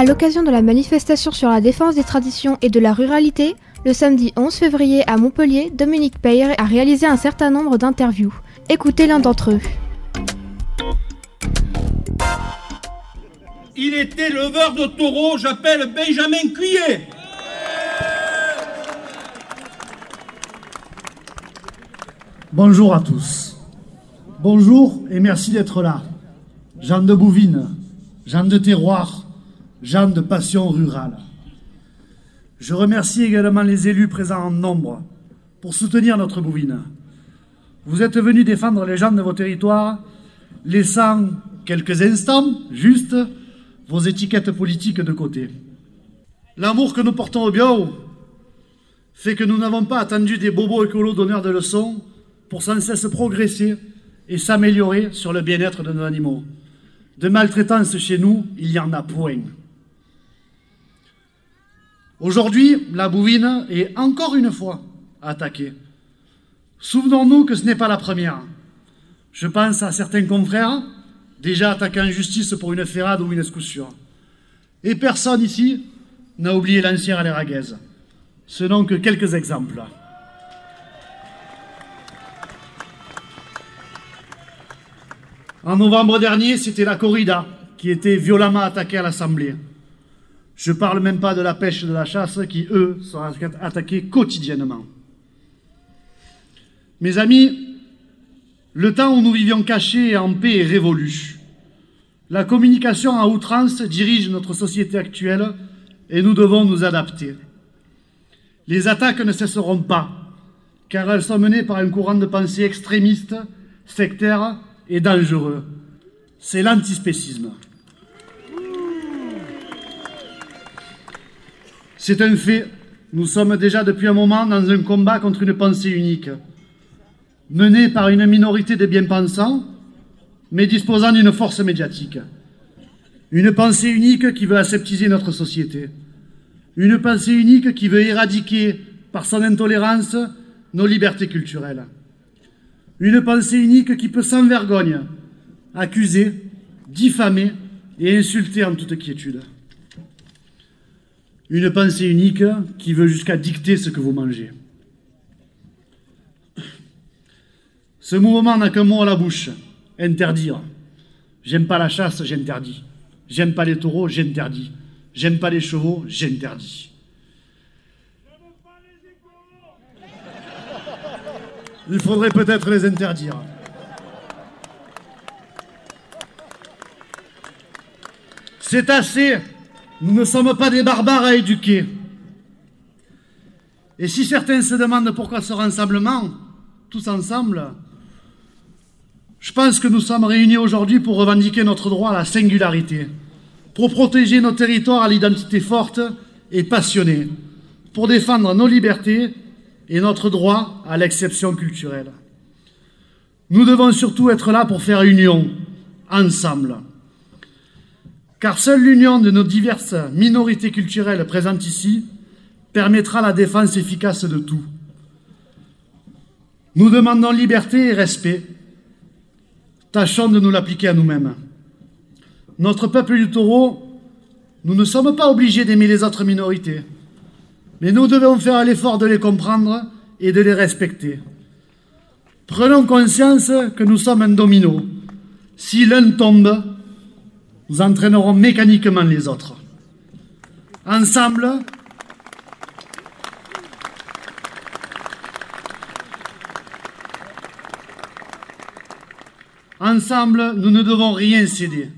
À l'occasion de la manifestation sur la défense des traditions et de la ruralité, le samedi 11 février à Montpellier, Dominique Peyre a réalisé un certain nombre d'interviews. Écoutez l'un d'entre eux. Il était leveur de taureaux, j'appelle Benjamin Cuillet. Bonjour à tous. Bonjour et merci d'être là. Jean de Bouvines, Jean de Terroir, Jean de Passion Rurale. Je remercie également les élus présents en nombre pour soutenir notre Bouvine. Vous êtes venus défendre les gens de vos territoires, laissant quelques instants, juste, vos étiquettes politiques de côté. L'amour que nous portons au bio fait que nous n'avons pas attendu des bobos écolos donneurs de leçons pour sans cesse progresser et s'améliorer sur le bien-être de nos animaux. De maltraitance chez nous, il y en a point. Aujourd'hui, la bouvine est encore une fois attaquée. Souvenons-nous que ce n'est pas la première. Je pense à certains confrères déjà attaqués en justice pour une ferrade ou une escoussure. Et personne ici n'a oublié l'ancien à l'Eraguez. Ce n'ont que quelques exemples. En novembre dernier, c'était la corrida qui était violemment attaquée à l'Assemblée. Je ne parle même pas de la pêche et de la chasse qui, eux, sont attaqués quotidiennement. Mes amis, le temps où nous vivions cachés et en paix est révolu. La communication à outrance dirige notre société actuelle et nous devons nous adapter. Les attaques ne cesseront pas, car elles sont menées par un courant de pensée extrémiste, sectaire et dangereux. C'est l'antispécisme. C'est un fait. Nous sommes déjà depuis un moment dans un combat contre une pensée unique, menée par une minorité de bien-pensants, mais disposant d'une force médiatique. Une pensée unique qui veut aseptiser notre société. Une pensée unique qui veut éradiquer, par son intolérance, nos libertés culturelles. Une pensée unique qui peut sans vergogne accuser, diffamer et insulter en toute quiétude. Une pensée unique qui veut jusqu'à dicter ce que vous mangez. Ce mouvement n'a qu'un mot à la bouche, interdire. J'aime pas la chasse, j'interdis. J'aime pas les taureaux, j'interdis. J'aime pas les chevaux, j'interdis. Il faudrait peut-être les interdire. C'est assez. Nous ne sommes pas des barbares à éduquer. Et si certains se demandent pourquoi ce rassemblement, tous ensemble, je pense que nous sommes réunis aujourd'hui pour revendiquer notre droit à la singularité, pour protéger nos territoires à l'identité forte et passionnée, pour défendre nos libertés et notre droit à l'exception culturelle. Nous devons surtout être là pour faire union, ensemble. Car seule l'union de nos diverses minorités culturelles présentes ici permettra la défense efficace de tout. Nous demandons liberté et respect. Tâchons de nous l'appliquer à nous-mêmes. Notre peuple du taureau, nous ne sommes pas obligés d'aimer les autres minorités. Mais nous devons faire l'effort de les comprendre et de les respecter. Prenons conscience que nous sommes un domino. Si l'un tombe, nous entraînerons mécaniquement les autres. Ensemble, ensemble, nous ne devons rien céder,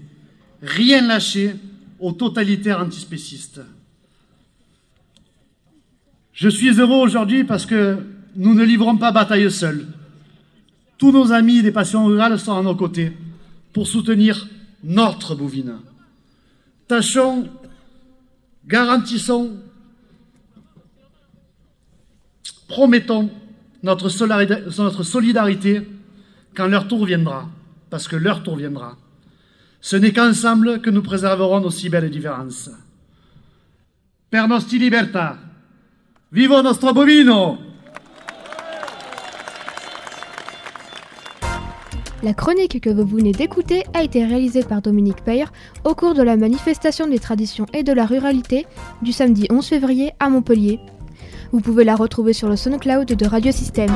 rien lâcher aux totalitaires antispécistes. Je suis heureux aujourd'hui parce que nous ne livrons pas bataille seuls. Tous nos amis des passions rurales sont à nos côtés pour soutenir notre bovine. Tâchons, garantissons, promettons notre solidarité quand leur tour viendra, parce que leur tour viendra. Ce n'est qu'ensemble que nous préserverons nos si belles différences. Per nostri libertà. Viva nostro bovino! La chronique que vous venez d'écouter a été réalisée par Dominique Peyre au cours de la manifestation des traditions et de la ruralité du samedi 11 février à Montpellier. Vous pouvez la retrouver sur le SoundCloud de Radio Système.